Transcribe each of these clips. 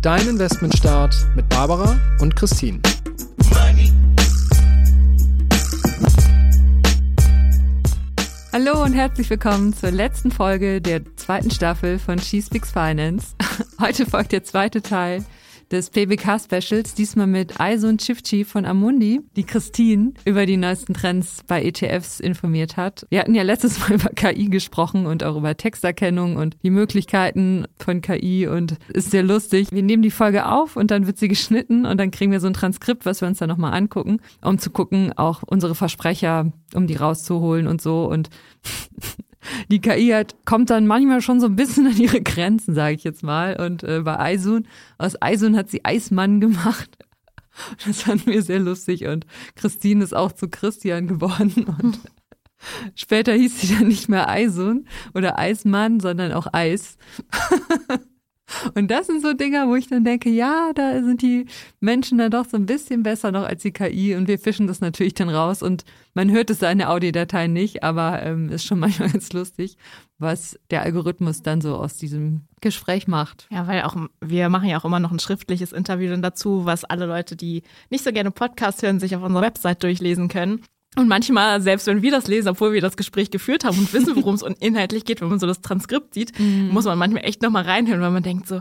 Dein Investmentstart mit Barbara und Christine. Hallo und herzlich willkommen zur letzten Folge der zweiten Staffel von She Speaks Finance. Heute folgt der zweite Teil des PBK-Specials, diesmal mit Aisun Chifchi von Amundi, die Christine über die neuesten Trends bei ETFs informiert hat. Wir hatten ja letztes Mal über KI gesprochen und auch über Texterkennung und die Möglichkeiten von KI und ist sehr lustig. Wir nehmen die Folge auf und dann wird sie geschnitten und dann kriegen wir so ein Transkript, was wir uns dann nochmal angucken, um zu gucken, auch unsere Versprecher, um die rauszuholen und so und die KI hat, kommt dann manchmal schon so ein bisschen an ihre Grenzen, sage ich jetzt mal. Und äh, bei Aisun, aus Aisun hat sie Eismann gemacht. Das fanden wir sehr lustig und Christine ist auch zu Christian geworden und später hieß sie dann nicht mehr Aisun oder Eismann, sondern auch Eis. Und das sind so Dinger, wo ich dann denke, ja, da sind die Menschen dann doch so ein bisschen besser noch als die KI und wir fischen das natürlich dann raus und man hört es in der Audiodatei nicht, aber ähm, ist schon manchmal ganz lustig, was der Algorithmus dann so aus diesem Gespräch macht. Ja, weil auch wir machen ja auch immer noch ein schriftliches Interview dann dazu, was alle Leute, die nicht so gerne Podcast hören, sich auf unserer Website durchlesen können. Und manchmal, selbst wenn wir das lesen, obwohl wir das Gespräch geführt haben und wissen, worum es inhaltlich geht, wenn man so das Transkript sieht, mhm. muss man manchmal echt nochmal reinhören, weil man denkt so,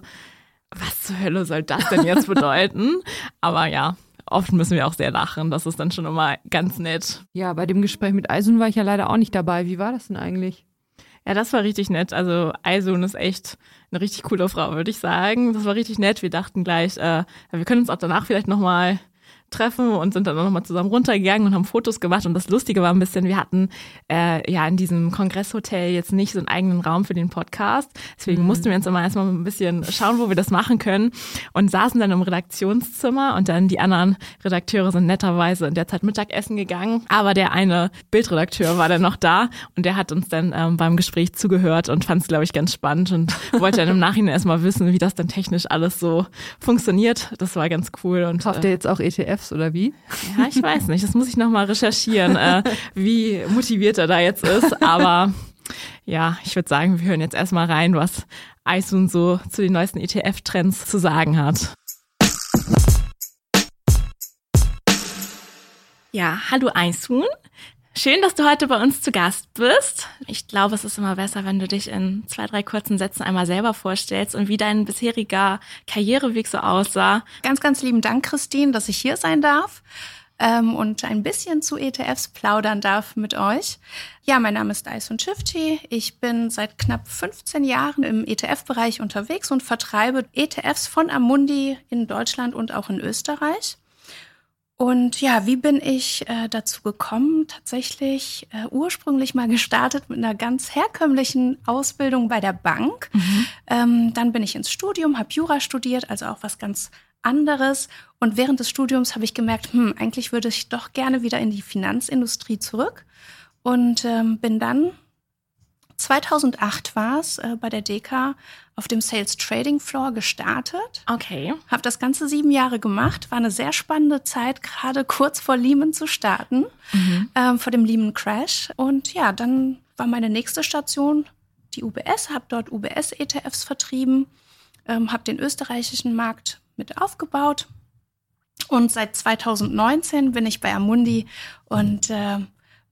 was zur Hölle soll das denn jetzt bedeuten? Aber ja, oft müssen wir auch sehr lachen. Das ist dann schon immer ganz nett. Ja, bei dem Gespräch mit Eisun war ich ja leider auch nicht dabei. Wie war das denn eigentlich? Ja, das war richtig nett. Also Eisun ist echt eine richtig coole Frau, würde ich sagen. Das war richtig nett. Wir dachten gleich, äh, wir können uns auch danach vielleicht nochmal treffen und sind dann auch nochmal zusammen runtergegangen und haben Fotos gemacht. Und das Lustige war ein bisschen, wir hatten äh, ja in diesem Kongresshotel jetzt nicht so einen eigenen Raum für den Podcast. Deswegen mhm. mussten wir uns immer erstmal ein bisschen schauen, wo wir das machen können. Und saßen dann im Redaktionszimmer und dann die anderen Redakteure sind netterweise in der Zeit Mittagessen gegangen. Aber der eine Bildredakteur war dann noch da und der hat uns dann ähm, beim Gespräch zugehört und fand es, glaube ich, ganz spannend und wollte dann im Nachhinein erstmal wissen, wie das dann technisch alles so funktioniert. Das war ganz cool. Und, Kauft äh, ihr jetzt auch ETF? ETFs oder wie? Ja, ich weiß nicht. Das muss ich nochmal recherchieren, äh, wie motiviert er da jetzt ist. Aber ja, ich würde sagen, wir hören jetzt erstmal rein, was Aisun so zu den neuesten ETF-Trends zu sagen hat. Ja, hallo Aisun. Schön, dass du heute bei uns zu Gast bist. Ich glaube, es ist immer besser, wenn du dich in zwei, drei kurzen Sätzen einmal selber vorstellst und wie dein bisheriger Karriereweg so aussah. Ganz, ganz lieben Dank, Christine, dass ich hier sein darf ähm, und ein bisschen zu ETFs plaudern darf mit euch. Ja, mein Name ist Dyson Shifty. Ich bin seit knapp 15 Jahren im ETF-Bereich unterwegs und vertreibe ETFs von Amundi in Deutschland und auch in Österreich. Und ja, wie bin ich äh, dazu gekommen? Tatsächlich äh, ursprünglich mal gestartet mit einer ganz herkömmlichen Ausbildung bei der Bank. Mhm. Ähm, dann bin ich ins Studium, habe Jura studiert, also auch was ganz anderes. Und während des Studiums habe ich gemerkt, hm, eigentlich würde ich doch gerne wieder in die Finanzindustrie zurück. Und ähm, bin dann 2008 war es äh, bei der DK auf dem Sales Trading Floor gestartet. Okay. Habe das Ganze sieben Jahre gemacht. War eine sehr spannende Zeit, gerade kurz vor Lehman zu starten, mhm. ähm, vor dem Lehman Crash. Und ja, dann war meine nächste Station die UBS, habe dort UBS-ETFs vertrieben, ähm, habe den österreichischen Markt mit aufgebaut. Und seit 2019 bin ich bei Amundi und äh,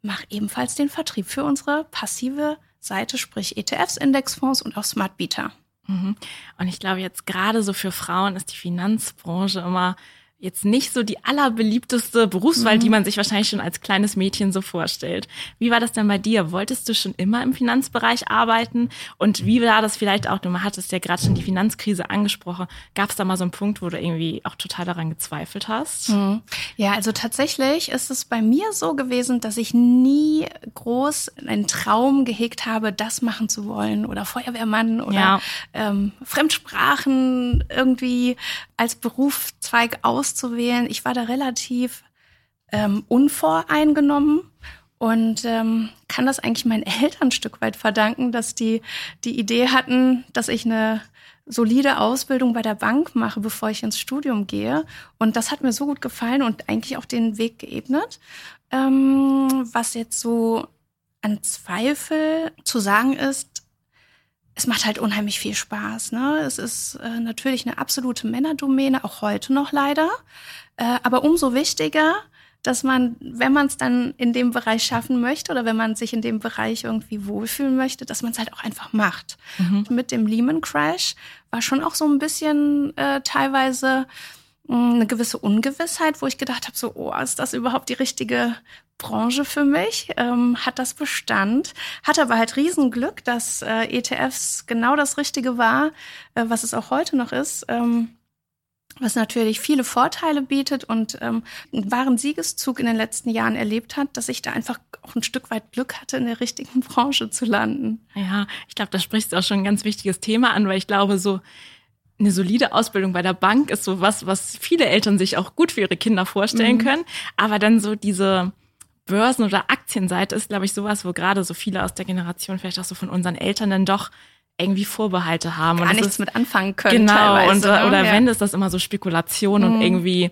mache ebenfalls den Vertrieb für unsere passive Seite, sprich ETFs, Indexfonds und auch Smart Beta. Mhm. Und ich glaube, jetzt gerade so für Frauen ist die Finanzbranche immer jetzt nicht so die allerbeliebteste Berufswahl, mhm. die man sich wahrscheinlich schon als kleines Mädchen so vorstellt. Wie war das denn bei dir? Wolltest du schon immer im Finanzbereich arbeiten? Und wie war das vielleicht auch, du hattest ja gerade schon die Finanzkrise angesprochen, gab es da mal so einen Punkt, wo du irgendwie auch total daran gezweifelt hast? Mhm. Ja, also tatsächlich ist es bei mir so gewesen, dass ich nie groß einen Traum gehegt habe, das machen zu wollen oder Feuerwehrmann oder ja. ähm, Fremdsprachen irgendwie als Berufszweig auszuwählen. Ich war da relativ ähm, unvoreingenommen und ähm, kann das eigentlich meinen Eltern ein Stück weit verdanken, dass die die Idee hatten, dass ich eine solide Ausbildung bei der Bank mache, bevor ich ins Studium gehe. Und das hat mir so gut gefallen und eigentlich auch den Weg geebnet. Ähm, was jetzt so an Zweifel zu sagen ist, es macht halt unheimlich viel Spaß. Ne? Es ist äh, natürlich eine absolute Männerdomäne, auch heute noch leider. Äh, aber umso wichtiger, dass man, wenn man es dann in dem Bereich schaffen möchte oder wenn man sich in dem Bereich irgendwie wohlfühlen möchte, dass man es halt auch einfach macht. Mhm. Mit dem Lehman Crash war schon auch so ein bisschen äh, teilweise eine gewisse Ungewissheit, wo ich gedacht habe, so, oh, ist das überhaupt die richtige Branche für mich? Ähm, hat das Bestand? Hatte aber halt Riesenglück, dass äh, ETFs genau das Richtige war, äh, was es auch heute noch ist. Ähm, was natürlich viele Vorteile bietet und ähm, einen wahren Siegeszug in den letzten Jahren erlebt hat, dass ich da einfach auch ein Stück weit Glück hatte, in der richtigen Branche zu landen. Ja, ich glaube, da sprichst du auch schon ein ganz wichtiges Thema an, weil ich glaube, so eine solide Ausbildung bei der Bank ist so was, was viele Eltern sich auch gut für ihre Kinder vorstellen mhm. können. Aber dann so diese Börsen- oder Aktienseite ist, glaube ich, sowas, wo gerade so viele aus der Generation, vielleicht auch so von unseren Eltern dann doch irgendwie Vorbehalte haben. Gar und nichts ist, mit anfangen können. Genau, und, ne? oder ja. wenn, ist das immer so Spekulation mhm. und irgendwie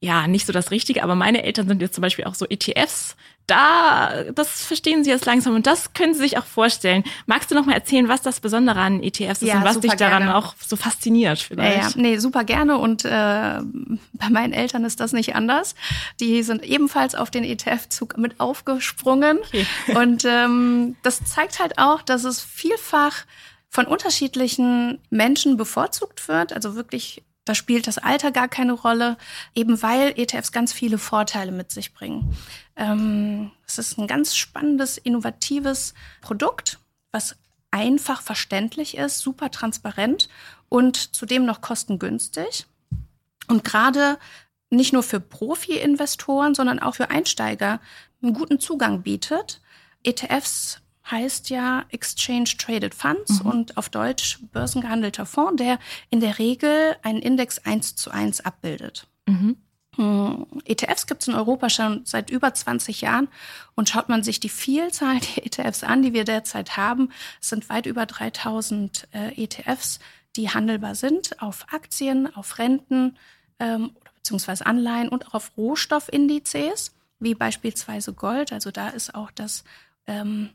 ja, nicht so das Richtige, aber meine Eltern sind jetzt zum Beispiel auch so ETFs. Da, das verstehen sie jetzt langsam und das können sie sich auch vorstellen. Magst du noch mal erzählen, was das Besondere an ETFs ist ja, und was dich daran gerne. auch so fasziniert vielleicht? Ja, ja, nee, super gerne und äh, bei meinen Eltern ist das nicht anders. Die sind ebenfalls auf den ETF-Zug mit aufgesprungen okay. und ähm, das zeigt halt auch, dass es vielfach von unterschiedlichen Menschen bevorzugt wird, also wirklich da spielt das Alter gar keine Rolle, eben weil ETFs ganz viele Vorteile mit sich bringen. Ähm, es ist ein ganz spannendes, innovatives Produkt, was einfach verständlich ist, super transparent und zudem noch kostengünstig. Und gerade nicht nur für Profi-Investoren, sondern auch für Einsteiger einen guten Zugang bietet. ETFs heißt ja Exchange Traded Funds mhm. und auf Deutsch börsengehandelter Fonds, der in der Regel einen Index eins zu eins abbildet. Mhm. Hm, ETFs gibt es in Europa schon seit über 20 Jahren und schaut man sich die Vielzahl der ETFs an, die wir derzeit haben, es sind weit über 3000 äh, ETFs, die handelbar sind auf Aktien, auf Renten ähm, beziehungsweise Anleihen und auch auf Rohstoffindizes, wie beispielsweise Gold. Also da ist auch das ähm,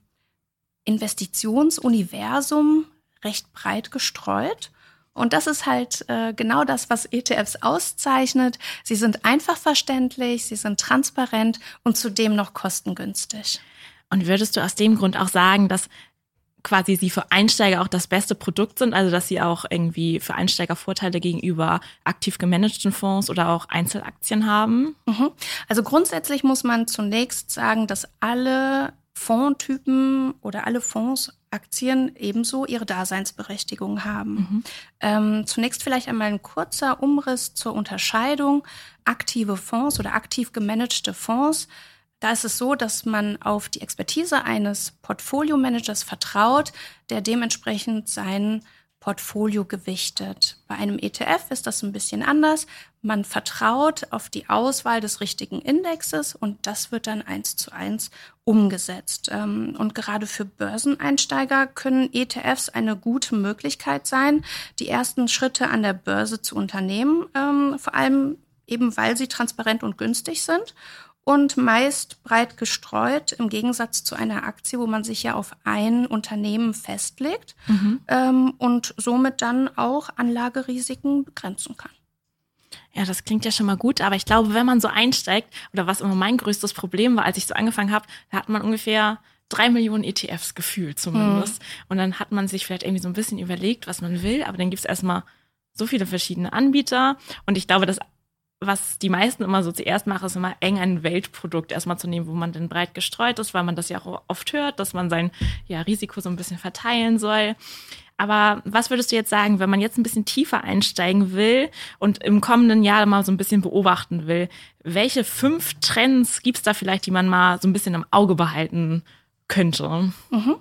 Investitionsuniversum recht breit gestreut. Und das ist halt äh, genau das, was ETFs auszeichnet. Sie sind einfach verständlich, sie sind transparent und zudem noch kostengünstig. Und würdest du aus dem Grund auch sagen, dass quasi sie für Einsteiger auch das beste Produkt sind, also dass sie auch irgendwie für Einsteiger Vorteile gegenüber aktiv gemanagten Fonds oder auch Einzelaktien haben? Mhm. Also grundsätzlich muss man zunächst sagen, dass alle Fondtypen oder alle Fonds, Aktien ebenso ihre Daseinsberechtigung haben. Mhm. Ähm, zunächst vielleicht einmal ein kurzer Umriss zur Unterscheidung. Aktive Fonds oder aktiv gemanagte Fonds. Da ist es so, dass man auf die Expertise eines Portfolio-Managers vertraut, der dementsprechend seinen Portfolio gewichtet. Bei einem ETF ist das ein bisschen anders. Man vertraut auf die Auswahl des richtigen Indexes und das wird dann eins zu eins umgesetzt. Ähm, und gerade für Börseneinsteiger können ETFs eine gute Möglichkeit sein, die ersten Schritte an der Börse zu unternehmen, ähm, vor allem eben weil sie transparent und günstig sind und meist breit gestreut, im Gegensatz zu einer Aktie, wo man sich ja auf ein Unternehmen festlegt mhm. ähm, und somit dann auch Anlagerisiken begrenzen kann. Ja, das klingt ja schon mal gut, aber ich glaube, wenn man so einsteigt, oder was immer mein größtes Problem war, als ich so angefangen habe, da hat man ungefähr drei Millionen ETFs gefühlt zumindest. Mhm. Und dann hat man sich vielleicht irgendwie so ein bisschen überlegt, was man will, aber dann gibt es erstmal so viele verschiedene Anbieter. Und ich glaube, das was die meisten immer so zuerst machen, ist immer eng ein Weltprodukt erstmal zu nehmen, wo man dann breit gestreut ist, weil man das ja auch oft hört, dass man sein ja, Risiko so ein bisschen verteilen soll. Aber was würdest du jetzt sagen, wenn man jetzt ein bisschen tiefer einsteigen will und im kommenden Jahr mal so ein bisschen beobachten will? Welche fünf Trends gibt es da vielleicht, die man mal so ein bisschen im Auge behalten könnte? Mhm.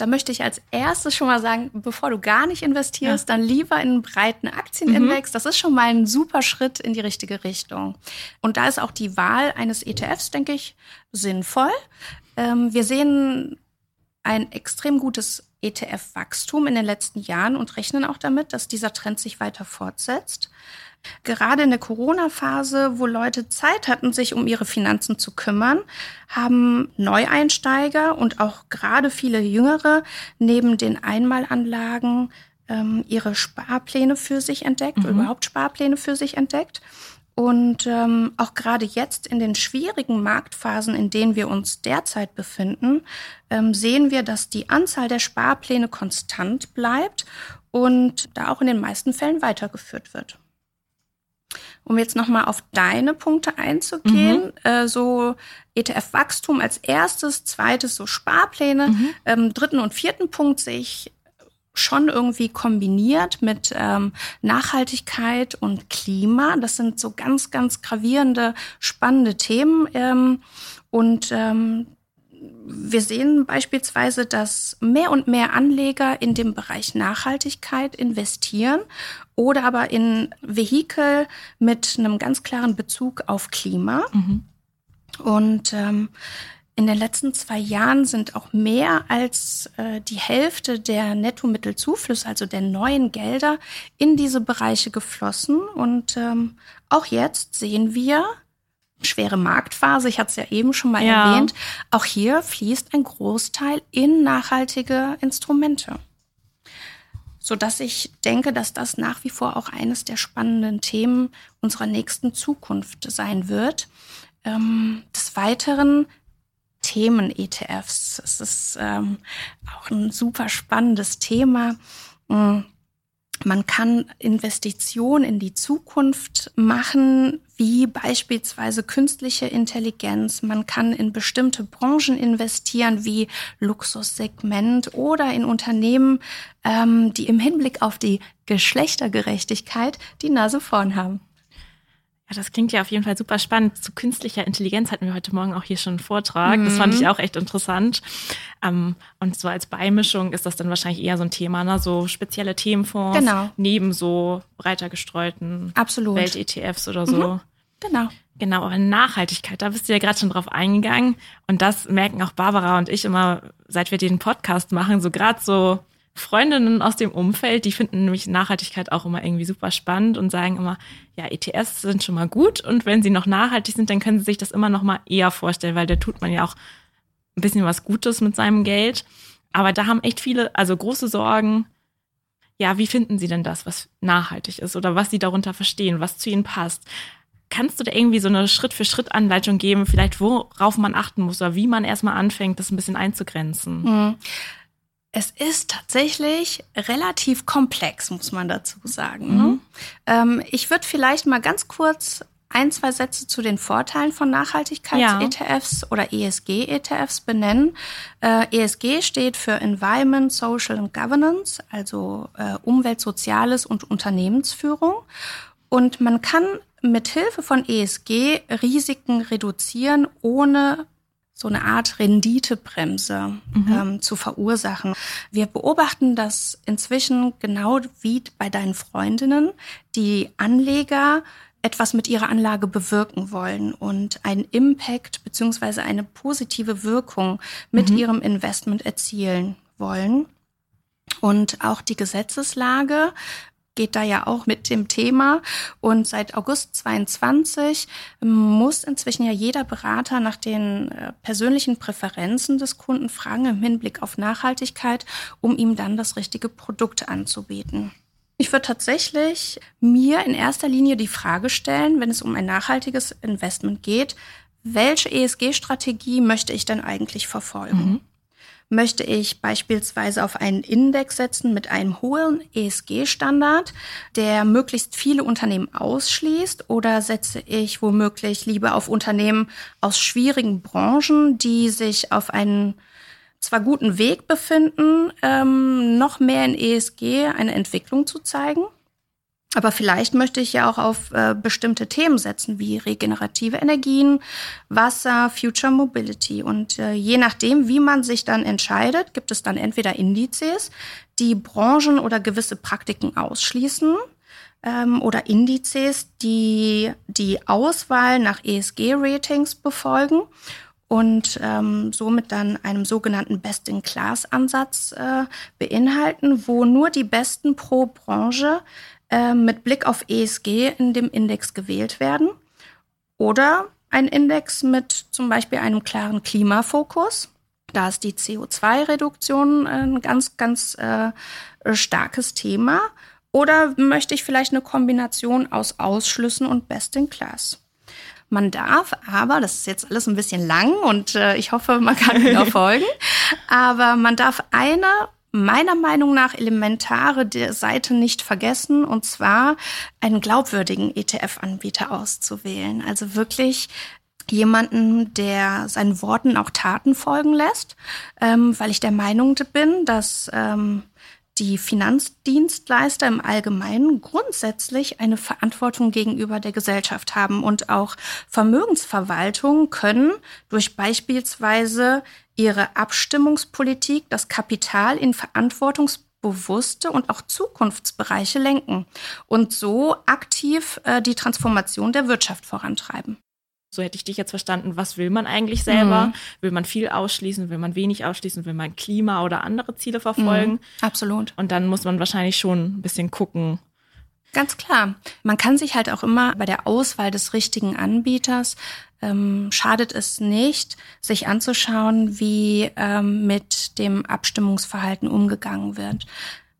Da möchte ich als erstes schon mal sagen, bevor du gar nicht investierst, ja. dann lieber in einen breiten Aktienindex. Mhm. Das ist schon mal ein super Schritt in die richtige Richtung. Und da ist auch die Wahl eines ETFs, denke ich, sinnvoll. Ähm, wir sehen ein extrem gutes ETF-Wachstum in den letzten Jahren und rechnen auch damit, dass dieser Trend sich weiter fortsetzt. Gerade in der Corona-Phase, wo Leute Zeit hatten, sich um ihre Finanzen zu kümmern, haben Neueinsteiger und auch gerade viele Jüngere neben den Einmalanlagen ähm, ihre Sparpläne für sich entdeckt, mhm. überhaupt Sparpläne für sich entdeckt. Und ähm, auch gerade jetzt in den schwierigen Marktphasen, in denen wir uns derzeit befinden, ähm, sehen wir, dass die Anzahl der Sparpläne konstant bleibt und da auch in den meisten Fällen weitergeführt wird. Um jetzt nochmal auf deine Punkte einzugehen, mhm. äh, so ETF-Wachstum als erstes, zweites so Sparpläne, mhm. ähm, dritten und vierten Punkt sehe ich schon irgendwie kombiniert mit ähm, Nachhaltigkeit und Klima. Das sind so ganz, ganz gravierende, spannende Themen. Ähm, und ähm, wir sehen beispielsweise, dass mehr und mehr Anleger in dem Bereich Nachhaltigkeit investieren oder aber in Vehikel mit einem ganz klaren Bezug auf Klima. Mhm. Und ähm, in den letzten zwei Jahren sind auch mehr als äh, die Hälfte der Nettomittelzuflüsse, also der neuen Gelder, in diese Bereiche geflossen. Und ähm, auch jetzt sehen wir schwere Marktphase, ich hatte es ja eben schon mal ja. erwähnt, auch hier fließt ein Großteil in nachhaltige Instrumente. Sodass ich denke, dass das nach wie vor auch eines der spannenden Themen unserer nächsten Zukunft sein wird. Ähm, des Weiteren Themen-ETFs. Es ist ähm, auch ein super spannendes Thema. Mm, man kann Investitionen in die Zukunft machen, wie beispielsweise künstliche Intelligenz. Man kann in bestimmte Branchen investieren, wie Luxussegment oder in Unternehmen, ähm, die im Hinblick auf die Geschlechtergerechtigkeit die Nase vorn haben. Ja, das klingt ja auf jeden Fall super spannend. Zu künstlicher Intelligenz hatten wir heute Morgen auch hier schon einen Vortrag. Mhm. Das fand ich mhm. auch echt interessant. Ähm, und so als Beimischung ist das dann wahrscheinlich eher so ein Thema, ne? so spezielle Themenfonds genau. neben so breiter gestreuten Welt-ETFs oder so. Mhm. Genau. Genau, aber Nachhaltigkeit, da bist du ja gerade schon drauf eingegangen. Und das merken auch Barbara und ich immer, seit wir den Podcast machen, so gerade so Freundinnen aus dem Umfeld, die finden nämlich Nachhaltigkeit auch immer irgendwie super spannend und sagen immer, ja, ETS sind schon mal gut und wenn sie noch nachhaltig sind, dann können sie sich das immer noch mal eher vorstellen, weil da tut man ja auch ein bisschen was Gutes mit seinem Geld. Aber da haben echt viele, also große Sorgen. Ja, wie finden sie denn das, was nachhaltig ist oder was sie darunter verstehen, was zu ihnen passt? Kannst du da irgendwie so eine Schritt-für-Schritt-Anleitung geben, vielleicht worauf man achten muss oder wie man erstmal anfängt, das ein bisschen einzugrenzen? Mhm. Es ist tatsächlich relativ komplex, muss man dazu sagen. Ne? Mhm. Ähm, ich würde vielleicht mal ganz kurz ein, zwei Sätze zu den Vorteilen von Nachhaltigkeits-ETFs ja. oder ESG-ETFs benennen. Äh, ESG steht für Environment, Social and Governance, also äh, Umwelt, Soziales und Unternehmensführung. Und man kann mit Hilfe von ESG Risiken reduzieren, ohne so eine Art Renditebremse mhm. ähm, zu verursachen. Wir beobachten das inzwischen genau wie bei deinen Freundinnen, die Anleger etwas mit ihrer Anlage bewirken wollen und einen Impact beziehungsweise eine positive Wirkung mit mhm. ihrem Investment erzielen wollen. Und auch die Gesetzeslage geht da ja auch mit dem Thema. Und seit August 22 muss inzwischen ja jeder Berater nach den äh, persönlichen Präferenzen des Kunden fragen im Hinblick auf Nachhaltigkeit, um ihm dann das richtige Produkt anzubieten. Ich würde tatsächlich mir in erster Linie die Frage stellen, wenn es um ein nachhaltiges Investment geht, welche ESG-Strategie möchte ich denn eigentlich verfolgen? Mhm. Möchte ich beispielsweise auf einen Index setzen mit einem hohen ESG-Standard, der möglichst viele Unternehmen ausschließt? Oder setze ich womöglich lieber auf Unternehmen aus schwierigen Branchen, die sich auf einen zwar guten Weg befinden, ähm, noch mehr in ESG eine Entwicklung zu zeigen? Aber vielleicht möchte ich ja auch auf äh, bestimmte Themen setzen, wie regenerative Energien, Wasser, Future Mobility. Und äh, je nachdem, wie man sich dann entscheidet, gibt es dann entweder Indizes, die Branchen oder gewisse Praktiken ausschließen, ähm, oder Indizes, die die Auswahl nach ESG-Ratings befolgen und ähm, somit dann einem sogenannten Best-in-Class-Ansatz äh, beinhalten, wo nur die Besten pro Branche äh, mit Blick auf ESG in dem Index gewählt werden. Oder ein Index mit zum Beispiel einem klaren Klimafokus. Da ist die CO2-Reduktion ein ganz, ganz äh, starkes Thema. Oder möchte ich vielleicht eine Kombination aus Ausschlüssen und Best in Class? Man darf aber, das ist jetzt alles ein bisschen lang und äh, ich hoffe, man kann mir folgen, aber man darf eine meiner Meinung nach elementare Seite nicht vergessen, und zwar einen glaubwürdigen ETF-Anbieter auszuwählen. Also wirklich jemanden, der seinen Worten auch Taten folgen lässt, ähm, weil ich der Meinung bin, dass ähm, die Finanzdienstleister im Allgemeinen grundsätzlich eine Verantwortung gegenüber der Gesellschaft haben und auch Vermögensverwaltungen können durch beispielsweise ihre Abstimmungspolitik das Kapital in verantwortungsbewusste und auch Zukunftsbereiche lenken und so aktiv äh, die Transformation der Wirtschaft vorantreiben. So hätte ich dich jetzt verstanden. Was will man eigentlich selber? Mhm. Will man viel ausschließen? Will man wenig ausschließen? Will man Klima oder andere Ziele verfolgen? Mhm, absolut. Und dann muss man wahrscheinlich schon ein bisschen gucken. Ganz klar. Man kann sich halt auch immer bei der Auswahl des richtigen Anbieters ähm, schadet es nicht, sich anzuschauen, wie ähm, mit dem Abstimmungsverhalten umgegangen wird.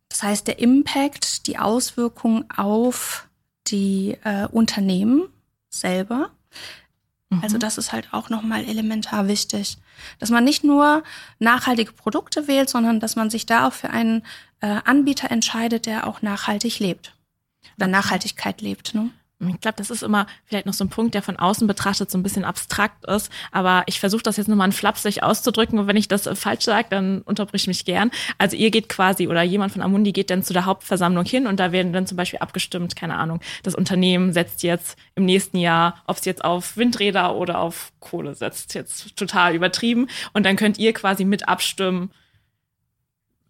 Das heißt, der Impact, die Auswirkungen auf die äh, Unternehmen selber. Mhm. Also das ist halt auch nochmal elementar wichtig, dass man nicht nur nachhaltige Produkte wählt, sondern dass man sich da auch für einen äh, Anbieter entscheidet, der auch nachhaltig lebt oder Nachhaltigkeit lebt. Ne? Ich glaube, das ist immer vielleicht noch so ein Punkt, der von außen betrachtet so ein bisschen abstrakt ist. Aber ich versuche das jetzt nochmal in flapsig auszudrücken. Und wenn ich das falsch sage, dann unterbrich mich gern. Also ihr geht quasi oder jemand von Amundi geht dann zu der Hauptversammlung hin und da werden dann zum Beispiel abgestimmt, keine Ahnung, das Unternehmen setzt jetzt im nächsten Jahr, ob es jetzt auf Windräder oder auf Kohle setzt, jetzt total übertrieben. Und dann könnt ihr quasi mit abstimmen,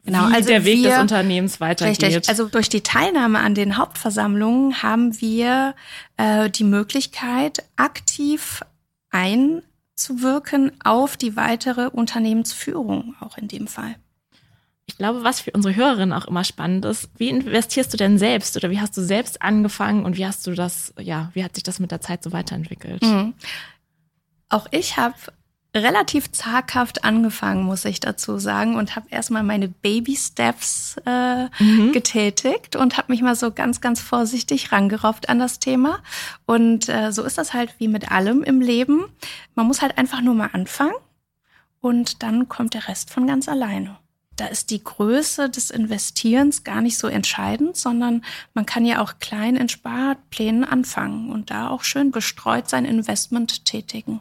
genau, wie also der Weg wir, des Unternehmens weitergeht. Richtig. Also durch die Teilnahme an den Hauptversammlungen haben wir äh, die Möglichkeit, aktiv einzuwirken auf die weitere Unternehmensführung, auch in dem Fall. Ich glaube, was für unsere Hörerinnen auch immer spannend ist, wie investierst du denn selbst oder wie hast du selbst angefangen und wie hast du das, ja, wie hat sich das mit der Zeit so weiterentwickelt? Mhm. Auch ich habe relativ zaghaft angefangen, muss ich dazu sagen, und habe erstmal meine Baby Steps äh, mhm. getätigt und habe mich mal so ganz, ganz vorsichtig rangerofft an das Thema. Und äh, so ist das halt wie mit allem im Leben. Man muss halt einfach nur mal anfangen und dann kommt der Rest von ganz alleine. Da ist die Größe des Investierens gar nicht so entscheidend, sondern man kann ja auch klein in Sparplänen anfangen und da auch schön gestreut sein Investment tätigen.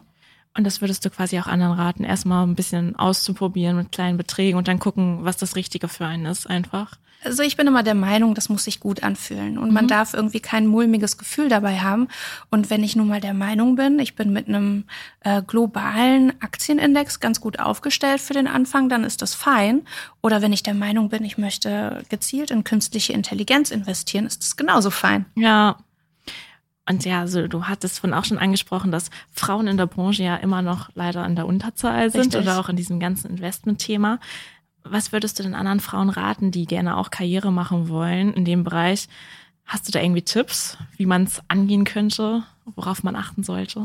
Und das würdest du quasi auch anderen raten, erstmal ein bisschen auszuprobieren mit kleinen Beträgen und dann gucken, was das Richtige für einen ist, einfach. Also ich bin immer der Meinung, das muss sich gut anfühlen und mhm. man darf irgendwie kein mulmiges Gefühl dabei haben. Und wenn ich nun mal der Meinung bin, ich bin mit einem äh, globalen Aktienindex ganz gut aufgestellt für den Anfang, dann ist das fein. Oder wenn ich der Meinung bin, ich möchte gezielt in künstliche Intelligenz investieren, ist das genauso fein. Ja, und ja, also du hattest von auch schon angesprochen, dass Frauen in der Branche ja immer noch leider in der Unterzahl sind Richtig. oder auch in diesem ganzen Investment-Thema. Was würdest du den anderen Frauen raten, die gerne auch Karriere machen wollen in dem Bereich? Hast du da irgendwie Tipps, wie man es angehen könnte, worauf man achten sollte?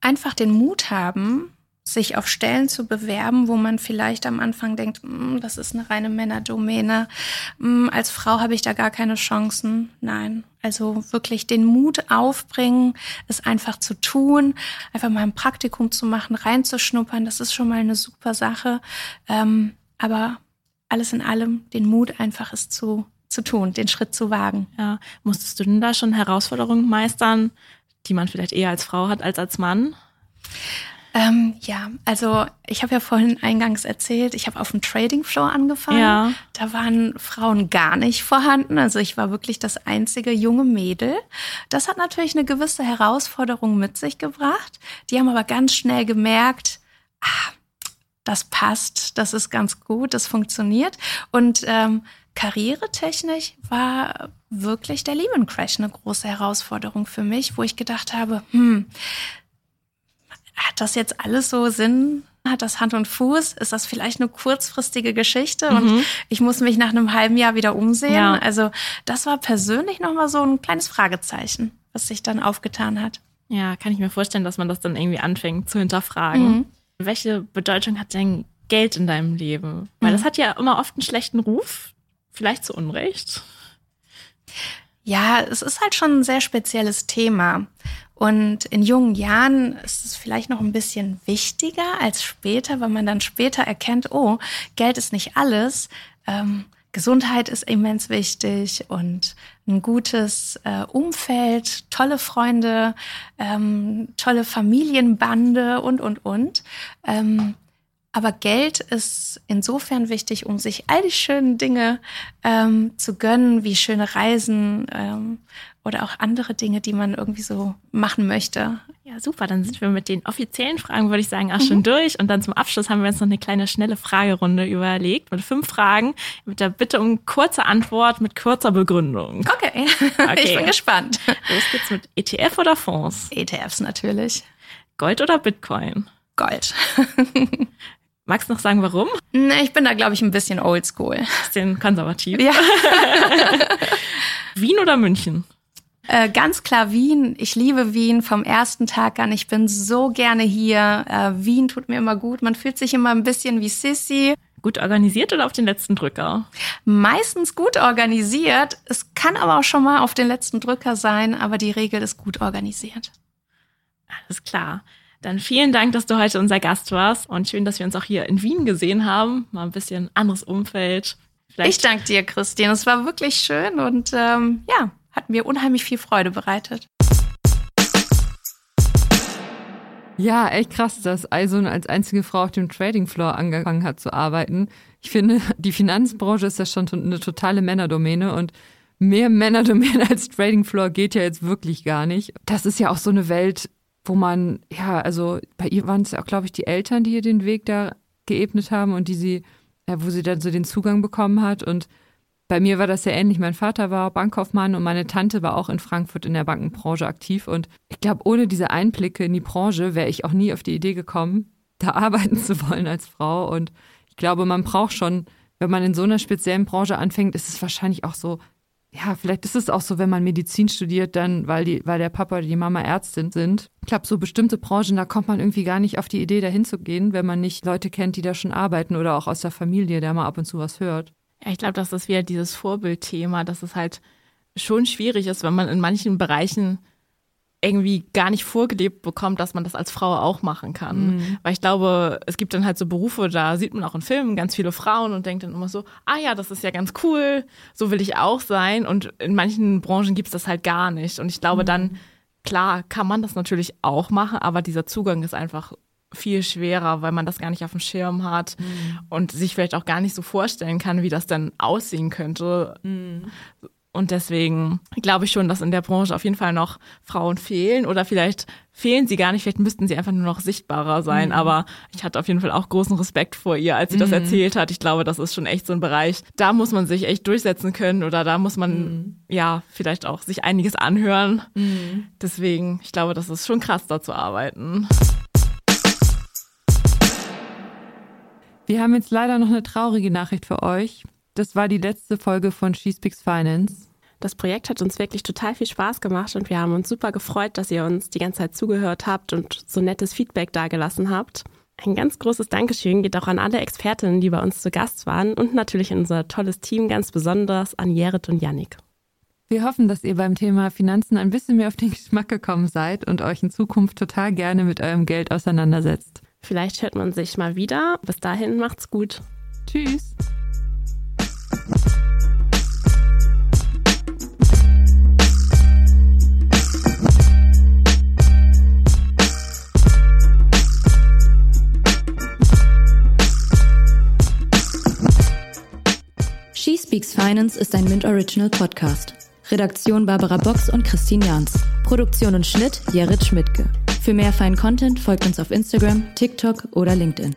Einfach den Mut haben, sich auf Stellen zu bewerben, wo man vielleicht am Anfang denkt, "Mm, das ist eine reine Männerdomäne. Mm, Als Frau habe ich da gar keine Chancen. Nein. Also wirklich den Mut aufbringen, es einfach zu tun, einfach mal ein Praktikum zu machen, reinzuschnuppern, das ist schon mal eine super Sache. Ähm, aber alles in allem den Mut einfach es zu, zu tun, den Schritt zu wagen. Ja, musstest du denn da schon Herausforderungen meistern, die man vielleicht eher als Frau hat als als Mann? Ähm, ja, also ich habe ja vorhin eingangs erzählt, ich habe auf dem Trading Floor angefangen. Ja. Da waren Frauen gar nicht vorhanden. Also ich war wirklich das einzige junge Mädel. Das hat natürlich eine gewisse Herausforderung mit sich gebracht. Die haben aber ganz schnell gemerkt, ah, das passt, das ist ganz gut, das funktioniert. Und ähm, karrieretechnisch war wirklich der Lehman Crash eine große Herausforderung für mich, wo ich gedacht habe, hm, hat das jetzt alles so Sinn? Hat das Hand und Fuß? Ist das vielleicht eine kurzfristige Geschichte? Und ich muss mich nach einem halben Jahr wieder umsehen. Ja. Also das war persönlich nochmal so ein kleines Fragezeichen, was sich dann aufgetan hat. Ja, kann ich mir vorstellen, dass man das dann irgendwie anfängt zu hinterfragen. Welche Bedeutung hat denn Geld in deinem Leben? Weil das hat ja immer oft einen schlechten Ruf, vielleicht zu Unrecht. Ja, es ist halt schon ein sehr spezielles Thema. Und in jungen Jahren ist es vielleicht noch ein bisschen wichtiger als später, weil man dann später erkennt, oh, Geld ist nicht alles. Ähm, Gesundheit ist immens wichtig und ein gutes äh, Umfeld, tolle Freunde, ähm, tolle Familienbande und, und, und. Ähm, aber Geld ist insofern wichtig, um sich all die schönen Dinge ähm, zu gönnen, wie schöne Reisen ähm, oder auch andere Dinge, die man irgendwie so machen möchte. Ja, super. Dann sind wir mit den offiziellen Fragen, würde ich sagen, auch schon durch. Und dann zum Abschluss haben wir uns noch eine kleine schnelle Fragerunde überlegt mit fünf Fragen mit der Bitte um kurze Antwort mit kurzer Begründung. Okay, ich Okay. bin gespannt. Los geht's mit ETF oder Fonds? ETFs natürlich. Gold oder Bitcoin? Gold. Magst du noch sagen, warum? Ne, ich bin da, glaube ich, ein bisschen oldschool. Bisschen konservativ. Ja. Wien oder München? Äh, ganz klar Wien. Ich liebe Wien vom ersten Tag an. Ich bin so gerne hier. Äh, Wien tut mir immer gut. Man fühlt sich immer ein bisschen wie Sissy. Gut organisiert oder auf den letzten Drücker? Meistens gut organisiert. Es kann aber auch schon mal auf den letzten Drücker sein, aber die Regel ist gut organisiert. Alles klar. Dann vielen Dank, dass du heute unser Gast warst und schön, dass wir uns auch hier in Wien gesehen haben. Mal ein bisschen anderes Umfeld. Ich danke dir, Christine. Es war wirklich schön und ähm, ja, hat mir unheimlich viel Freude bereitet. Ja, echt krass, dass Eison als einzige Frau auf dem Trading Floor angefangen hat zu arbeiten. Ich finde, die Finanzbranche ist ja schon eine totale Männerdomäne und mehr Männerdomäne als Trading Floor geht ja jetzt wirklich gar nicht. Das ist ja auch so eine Welt, wo man, ja, also bei ihr waren es auch, glaube ich, die Eltern, die ihr den Weg da geebnet haben und die sie, ja, wo sie dann so den Zugang bekommen hat und bei mir war das ja ähnlich. Mein Vater war Bankkaufmann und meine Tante war auch in Frankfurt in der Bankenbranche aktiv. Und ich glaube, ohne diese Einblicke in die Branche wäre ich auch nie auf die Idee gekommen, da arbeiten zu wollen als Frau. Und ich glaube, man braucht schon, wenn man in so einer speziellen Branche anfängt, ist es wahrscheinlich auch so, ja, vielleicht ist es auch so, wenn man Medizin studiert, dann, weil die, weil der Papa oder die Mama Ärztin sind. Ich glaube, so bestimmte Branchen, da kommt man irgendwie gar nicht auf die Idee, dahin zu gehen, wenn man nicht Leute kennt, die da schon arbeiten oder auch aus der Familie, der mal ab und zu was hört. Ja, ich glaube, das ist wieder dieses Vorbildthema, dass es halt schon schwierig ist, wenn man in manchen Bereichen irgendwie gar nicht vorgelebt bekommt, dass man das als Frau auch machen kann. Weil ich glaube, es gibt dann halt so Berufe, da sieht man auch in Filmen ganz viele Frauen und denkt dann immer so, ah ja, das ist ja ganz cool, so will ich auch sein. Und in manchen Branchen gibt's das halt gar nicht. Und ich glaube dann, klar, kann man das natürlich auch machen, aber dieser Zugang ist einfach viel schwerer, weil man das gar nicht auf dem Schirm hat und sich vielleicht auch gar nicht so vorstellen kann, wie das dann aussehen könnte. Und deswegen glaube ich schon, dass in der Branche auf jeden Fall noch Frauen fehlen oder vielleicht fehlen sie gar nicht, vielleicht müssten sie einfach nur noch sichtbarer sein. Aber ich hatte auf jeden Fall auch großen Respekt vor ihr, als sie das erzählt hat. Ich glaube, das ist schon echt so ein Bereich, da muss man sich echt durchsetzen können oder da muss man ja vielleicht auch sich einiges anhören. Deswegen, ich glaube, das ist schon krass, da zu arbeiten. Wir haben jetzt leider noch eine traurige Nachricht für euch. Das war die letzte Folge von She Speaks Finance. Das Projekt hat uns wirklich total viel Spaß gemacht und wir haben uns super gefreut, dass ihr uns die ganze Zeit zugehört habt und so nettes Feedback dagelassen habt. Ein ganz großes Dankeschön geht auch an alle Expertinnen, die bei uns zu Gast waren und natürlich an unser tolles Team, ganz besonders an Jerit und Yannick. Wir hoffen, dass ihr beim Thema Finanzen ein bisschen mehr auf den Geschmack gekommen seid und euch in Zukunft total gerne mit eurem Geld auseinandersetzt. Vielleicht hört man sich mal wieder. Bis dahin macht's gut. Tschüss. Finance ist ein Mint Original Podcast. Redaktion Barbara Box und Christine Jans. Produktion und Schnitt Jared Schmidtke. Für mehr feinen Content folgt uns auf Instagram, TikTok oder LinkedIn.